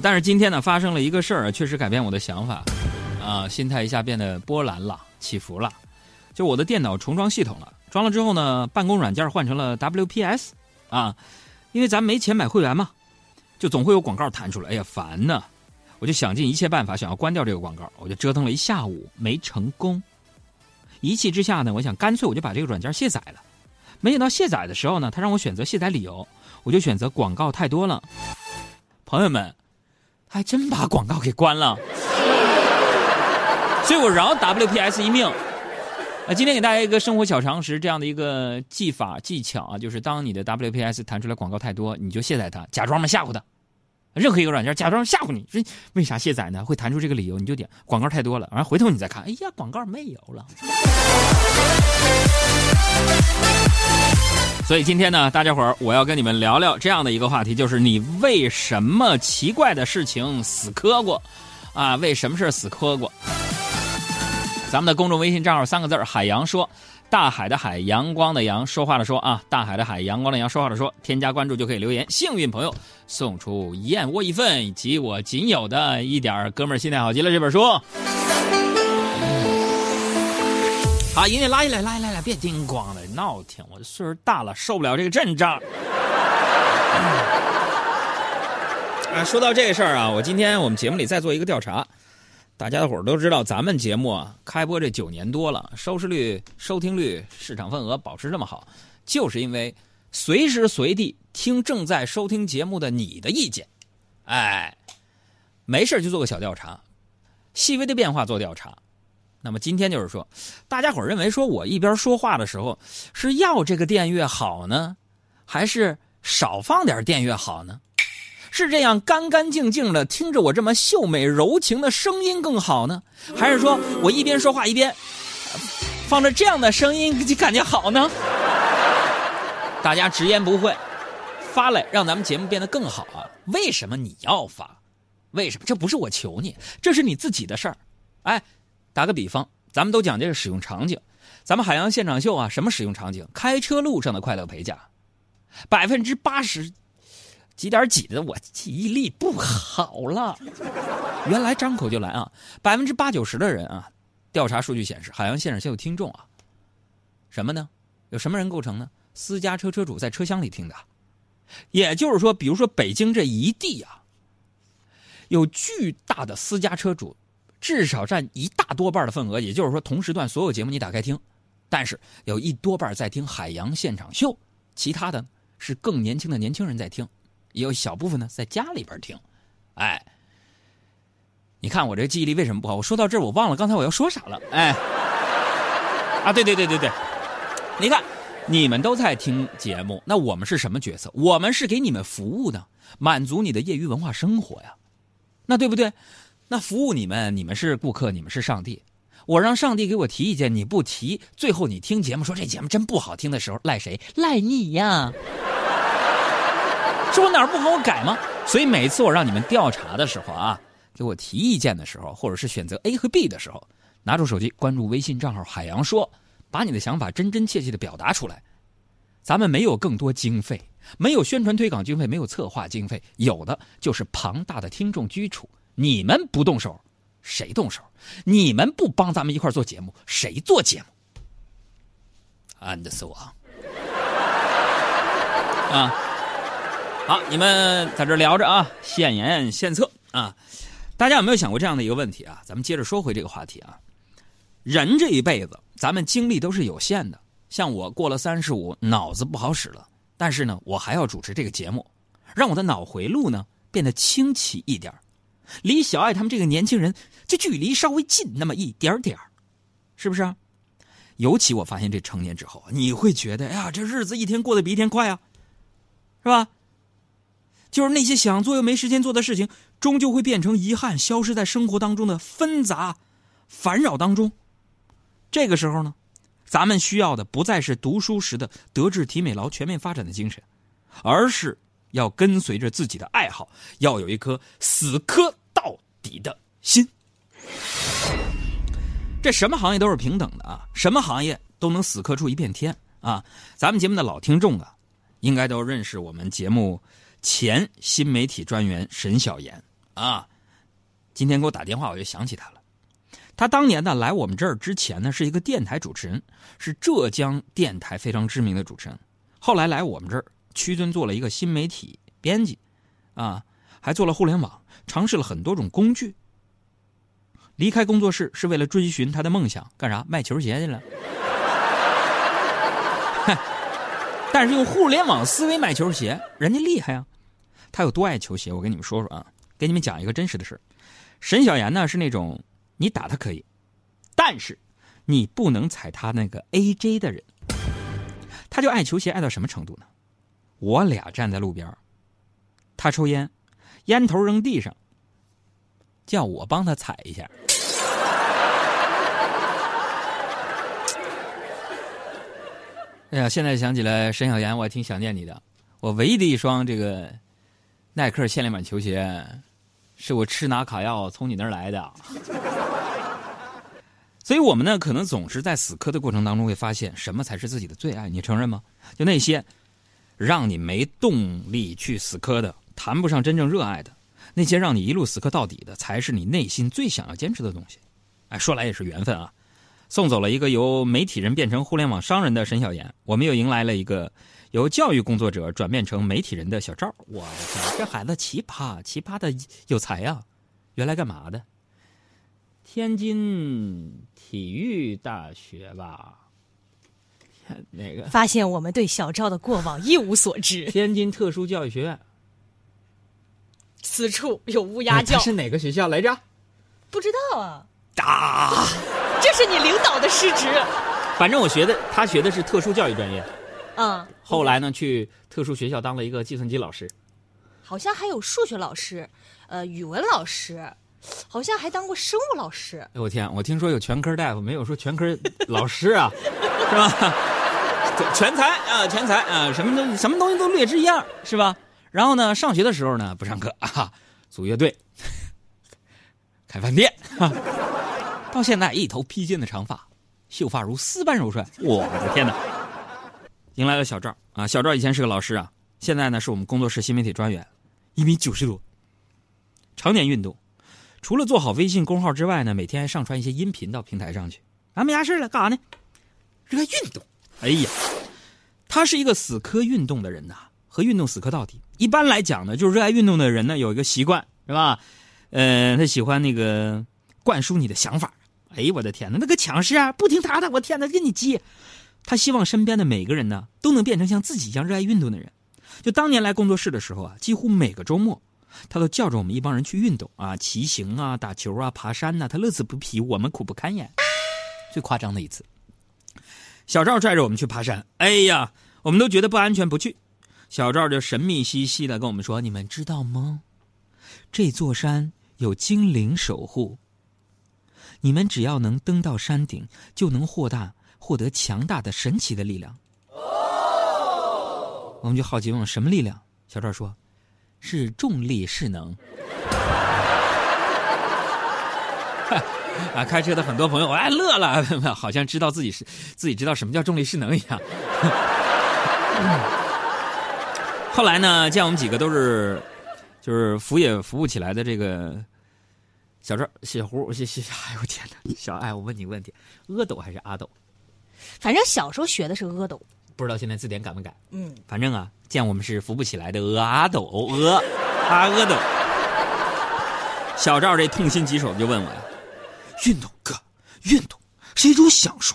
但是今天呢，发生了一个事儿，确实改变我的想法，啊，心态一下变得波澜了，起伏了。就我的电脑重装系统了，装了之后呢，办公软件换成了 WPS，啊，因为咱没钱买会员嘛，就总会有广告弹出来，哎呀，烦呢。我就想尽一切办法想要关掉这个广告，我就折腾了一下午没成功。一气之下呢，我想干脆我就把这个软件卸载了。没想到卸载的时候呢，他让我选择卸载理由，我就选择广告太多了。朋友们，还真把广告给关了，所以我饶 WPS 一命。啊，今天给大家一个生活小常识，这样的一个技法技巧啊，就是当你的 WPS 弹出来广告太多，你就卸载它，假装嘛吓唬它。任何一个软件假装吓唬你，为啥卸载呢？会弹出这个理由，你就点广告太多了，然后回头你再看，哎呀，广告没有了。所以今天呢，大家伙儿，我要跟你们聊聊这样的一个话题，就是你为什么奇怪的事情死磕过？啊，为什么事死磕过？咱们的公众微信账号三个字海洋说。大海的海，阳光的阳，说话的说啊！大海的海，阳光的阳，说话的说。添加关注就可以留言，幸运朋友送出燕窝一份以及我仅有的一点哥们儿心态好极了这本书。好，音乐拉下来，拉下来，别叮咣的闹挺，我岁数大了，受不了这个阵仗。啊，说到这个事儿啊，我今天我们节目里再做一个调查。大家伙儿都知道，咱们节目啊开播这九年多了，收视率、收听率、市场份额保持这么好，就是因为随时随地听正在收听节目的你的意见。哎，没事就做个小调查，细微的变化做调查。那么今天就是说，大家伙认为说我一边说话的时候是要这个电乐好呢，还是少放点电乐好呢？是这样干干净净的听着我这么秀美柔情的声音更好呢，还是说我一边说话一边放着这样的声音就感觉好呢？大家直言不讳，发来让咱们节目变得更好啊！为什么你要发？为什么？这不是我求你，这是你自己的事儿。哎，打个比方，咱们都讲这个使用场景，咱们海洋现场秀啊，什么使用场景？开车路上的快乐陪驾，百分之八十。几点几的，我记忆力不好了。原来张口就来啊！百分之八九十的人啊，调查数据显示，海洋现场秀听众啊，什么呢？有什么人构成呢？私家车车主在车厢里听的，也就是说，比如说北京这一地啊，有巨大的私家车主，至少占一大多半的份额。也就是说，同时段所有节目你打开听，但是有一多半在听海洋现场秀，其他的是更年轻的年轻人在听。也有小部分呢，在家里边听，哎，你看我这记忆力为什么不好？我说到这儿，我忘了刚才我要说啥了，哎，啊，对对对对对，你看，你们都在听节目，那我们是什么角色？我们是给你们服务的，满足你的业余文化生活呀，那对不对？那服务你们，你们是顾客，你们是上帝，我让上帝给我提意见，你不提，最后你听节目说这节目真不好听的时候，赖谁？赖你呀！是我哪儿不好我改吗？所以每次我让你们调查的时候啊，给我提意见的时候，或者是选择 A 和 B 的时候，拿出手机关注微信账号“海洋说”，把你的想法真真切切的表达出来。咱们没有更多经费，没有宣传推广经费，没有策划经费，有的就是庞大的听众基础。你们不动手，谁动手？你们不帮咱们一块做节目，谁做节目？And so on。啊。好，你们在这聊着啊，献言献策啊，大家有没有想过这样的一个问题啊？咱们接着说回这个话题啊。人这一辈子，咱们精力都是有限的。像我过了三十五，脑子不好使了，但是呢，我还要主持这个节目，让我的脑回路呢变得清奇一点离小爱他们这个年轻人就距离稍微近那么一点点是不是啊？尤其我发现这成年之后，你会觉得，哎呀，这日子一天过得比一天快啊，是吧？就是那些想做又没时间做的事情，终究会变成遗憾，消失在生活当中的纷杂、烦扰当中。这个时候呢，咱们需要的不再是读书时的德智体美劳全面发展的精神，而是要跟随着自己的爱好，要有一颗死磕到底的心。这什么行业都是平等的啊，什么行业都能死磕出一片天啊！咱们节目的老听众啊，应该都认识我们节目。前新媒体专员沈晓岩啊，今天给我打电话，我就想起他了。他当年呢来我们这儿之前呢是一个电台主持人，是浙江电台非常知名的主持人。后来来我们这儿屈尊做了一个新媒体编辑，啊，还做了互联网，尝试了很多种工具。离开工作室是为了追寻他的梦想，干啥？卖球鞋去了。但是用互联网思维卖球鞋，人家厉害啊！他有多爱球鞋？我跟你们说说啊，给你们讲一个真实的事沈小岩呢是那种。你打他可以，但是你不能踩他那个 AJ 的人。他就爱球鞋爱到什么程度呢？我俩站在路边他抽烟，烟头扔地上，叫我帮他踩一下。哎呀，现在想起来，沈小岩，我还挺想念你的。我唯一的一双这个耐克限量版球鞋。是我吃拿卡要从你那儿来的，所以我们呢，可能总是在死磕的过程当中会发现什么才是自己的最爱，你承认吗？就那些让你没动力去死磕的，谈不上真正热爱的，那些让你一路死磕到底的，才是你内心最想要坚持的东西。哎，说来也是缘分啊，送走了一个由媒体人变成互联网商人的沈小岩，我们又迎来了一个。由教育工作者转变成媒体人的小赵，我的天，这孩子奇葩，奇葩的有才呀！原来干嘛的？天津体育大学吧？哪个？发现我们对小赵的过往 一无所知。天津特殊教育学院。此处有乌鸦叫。是哪个学校来着？不知道啊。打！这是你领导的失职。反正我学的，他学的是特殊教育专业。嗯，后来呢，去特殊学校当了一个计算机老师，好像还有数学老师，呃，语文老师，好像还当过生物老师。哎，我天，我听说有全科大夫，没有说全科老师啊，是吧？全才啊，全才啊，什么东什么东西都略知一二，是吧？然后呢，上学的时候呢，不上课啊，组乐队，开饭店，到现在一头披肩的长发，秀发如丝般柔顺，我的天哪！迎来了小赵啊！小赵以前是个老师啊，现在呢是我们工作室新媒体专员，一米九十多，常年运动，除了做好微信公号之外呢，每天还上传一些音频到平台上去。啊，没啥事了，干啥呢？热爱运动。哎呀，他是一个死磕运动的人呐，和运动死磕到底。一般来讲呢，就是热爱运动的人呢，有一个习惯是吧？呃，他喜欢那个灌输你的想法。哎呦我的天哪，那个强势啊，不听他的，我天哪，跟你急。他希望身边的每个人呢，都能变成像自己一样热爱运动的人。就当年来工作室的时候啊，几乎每个周末，他都叫着我们一帮人去运动啊，骑行啊，打球啊，爬山呐，他乐此不疲，我们苦不堪言。最夸张的一次，小赵拽着我们去爬山，哎呀，我们都觉得不安全，不去。小赵就神秘兮兮的跟我们说：“你们知道吗？这座山有精灵守护，你们只要能登到山顶，就能获大。”获得强大的神奇的力量，哦我们就好奇问什么力量？小赵说：“是重力势能。” 啊，开车的很多朋友哎乐了，好像知道自己是自己知道什么叫重力势能一样。后来呢，见我们几个都是就是扶也扶不起来的这个小赵、小胡、小小，哎呦天哪！小爱，我问你个问题：阿斗还是阿斗？反正小时候学的是阿斗，不知道现在字典改没改。嗯，反正啊，见我们是扶不起来的阿斗阿阿阿斗。小赵这痛心疾首的就问我呀：“运动哥，运动是一种享受，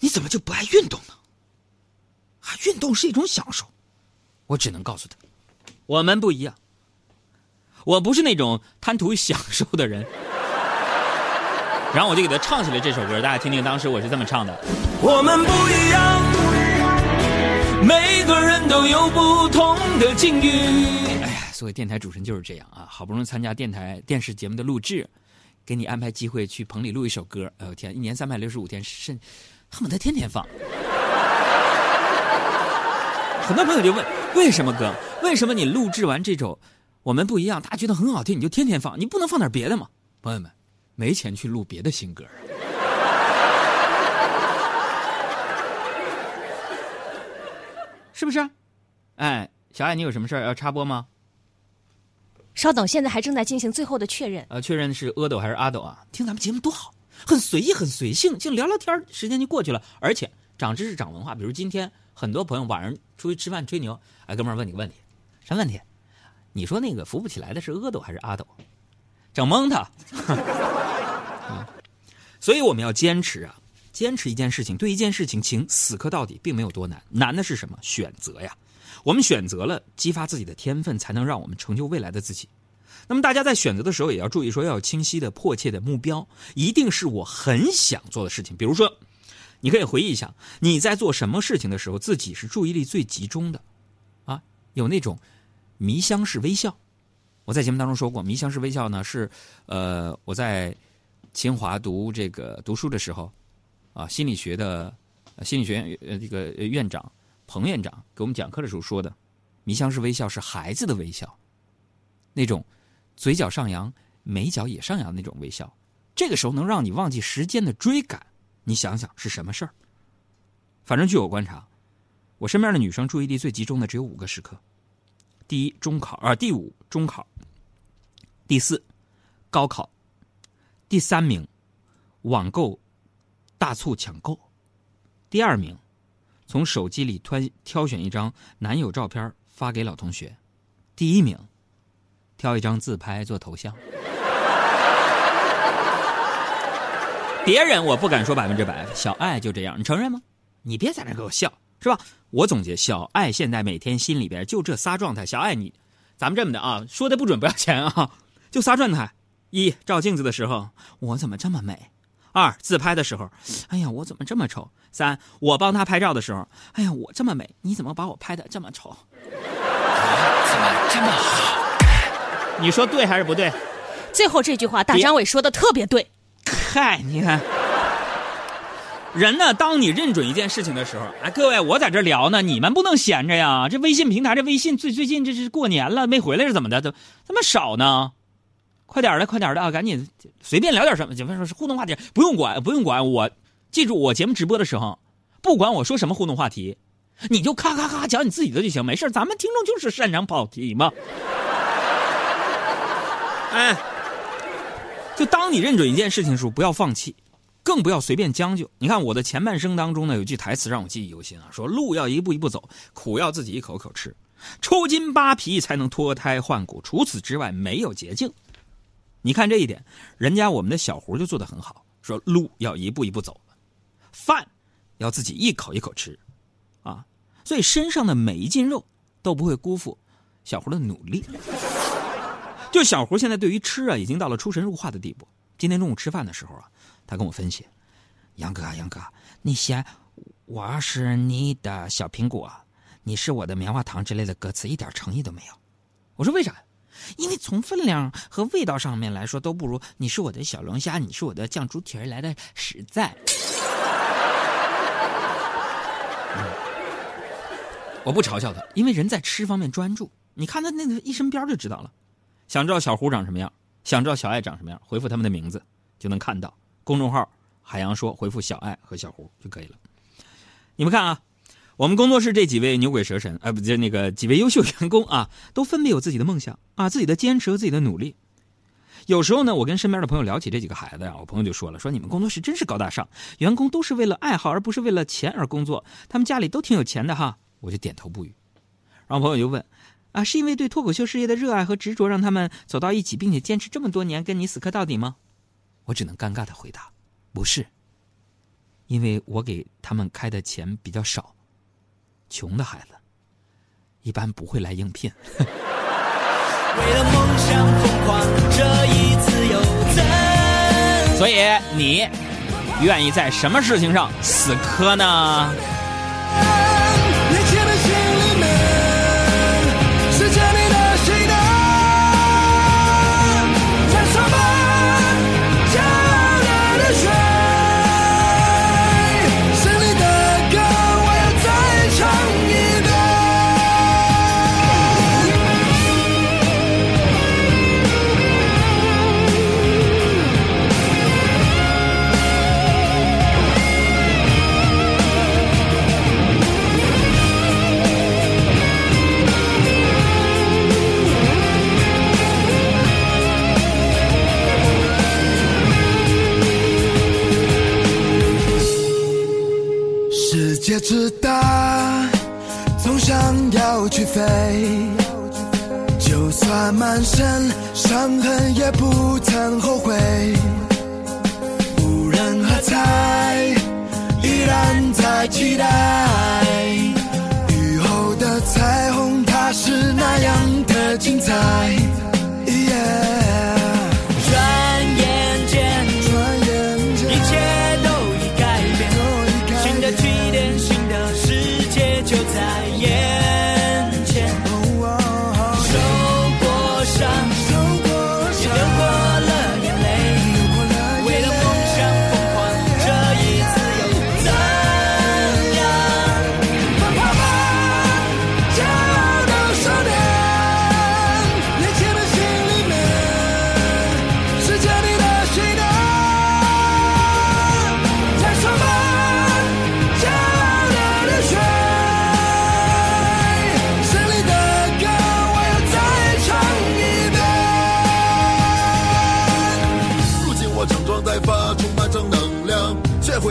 你怎么就不爱运动呢？啊，运动是一种享受。”我只能告诉他，我们不一样。我不是那种贪图享受的人。然后我就给他唱起了这首歌，大家听听，当时我是这么唱的：我们不一样，每个人都有不同的境遇。哎呀，所以电台主持人就是这样啊，好不容易参加电台电视节目的录制，给你安排机会去棚里录一首歌，哎呦天，一年三百六十五天，甚恨不得天天放。很多朋友就问：为什么哥？为什么你录制完这首《我们不一样》，大家觉得很好听，你就天天放？你不能放点别的吗？朋友们。没钱去录别的新歌，是不是？哎，小爱，你有什么事儿要插播吗？稍等，现在还正在进行最后的确认。呃，确认是阿斗还是阿斗啊？听咱们节目多好，很随意，很随性，就聊聊天，时间就过去了。而且长知识、长文化。比如今天很多朋友晚上出去吃饭吹牛，哎，哥们儿问你个问题，什么问题？你说那个扶不起来的是阿斗还是阿斗？整蒙他。所以我们要坚持啊，坚持一件事情，对一件事情，请死磕到底，并没有多难。难的是什么？选择呀。我们选择了激发自己的天分，才能让我们成就未来的自己。那么大家在选择的时候也要注意，说要有清晰的、迫切的目标，一定是我很想做的事情。比如说，你可以回忆一下，你在做什么事情的时候，自己是注意力最集中的，啊，有那种迷香式微笑。我在节目当中说过，迷香式微笑呢是，呃，我在清华读这个读书的时候，啊，心理学的心理学院呃这个院长。彭院长给我们讲课的时候说的，迷香式微笑是孩子的微笑，那种嘴角上扬、眉角也上扬的那种微笑，这个时候能让你忘记时间的追赶。你想想是什么事儿？反正据我观察，我身边的女生注意力最集中的只有五个时刻：第一，中考啊；第五，中考；第四，高考；第三名，网购大促抢购；第二名。从手机里挑挑选一张男友照片发给老同学，第一名，挑一张自拍做头像。别人我不敢说百分之百，小爱就这样，你承认吗？你别在那给我笑，是吧？我总结，小爱现在每天心里边就这仨状态。小爱你，咱们这么的啊，说的不准不要钱啊，就仨状态：一照镜子的时候，我怎么这么美？二自拍的时候，哎呀，我怎么这么丑？三我帮他拍照的时候，哎呀，我这么美，你怎么把我拍的这么丑？我怎么这么好？你说对还是不对？最后这句话，大张伟说的特别对。嗨，你看，人呢，当你认准一件事情的时候，哎，各位，我在这聊呢，你们不能闲着呀。这微信平台，这微信最最近这是过年了没回来是怎么的？怎这么少呢？快点的，快点的啊！赶紧随便聊点什么，就说是互动话题，不用管，不用管我。记住，我节目直播的时候，不管我说什么互动话题，你就咔咔咔讲你自己的就行，没事咱们听众就是擅长跑题嘛。哎，就当你认准一件事情的时候，不要放弃，更不要随便将就。你看我的前半生当中呢，有句台词让我记忆犹新啊，说路要一步一步走，苦要自己一口口吃，抽筋扒皮才能脱胎换骨，除此之外没有捷径。你看这一点，人家我们的小胡就做得很好。说路要一步一步走，饭要自己一口一口吃，啊，所以身上的每一斤肉都不会辜负小胡的努力。就小胡现在对于吃啊，已经到了出神入化的地步。今天中午吃饭的时候啊，他跟我分析：“杨哥，杨哥，你嫌我是你的小苹果，你是我的棉花糖之类的歌词一点诚意都没有。”我说：“为啥？”因为从分量和味道上面来说，都不如你是我的小龙虾，你是我的酱猪蹄儿来的实在。我不嘲笑他，因为人在吃方面专注。你看他那个一身膘就知道了。想知道小胡长什么样，想知道小爱长什么样，回复他们的名字就能看到。公众号“海洋说”回复“小爱”和“小胡”就可以了。你们看啊。我们工作室这几位牛鬼蛇神，啊，不就那个几位优秀员工啊，都分别有自己的梦想啊，自己的坚持和自己的努力。有时候呢，我跟身边的朋友聊起这几个孩子呀，我朋友就说了，说你们工作室真是高大上，员工都是为了爱好而不是为了钱而工作，他们家里都挺有钱的哈。我就点头不语。然后朋友就问，啊，是因为对脱口秀事业的热爱和执着让他们走到一起，并且坚持这么多年跟你死磕到底吗？我只能尴尬的回答，不是，因为我给他们开的钱比较少。穷的孩子一般不会来应聘。所以你愿意在什么事情上死磕呢？世界之大总想要去飞。就算满身伤痕也不曾后悔。无人喝彩依然在期待。雨后的彩虹它是那样的精彩。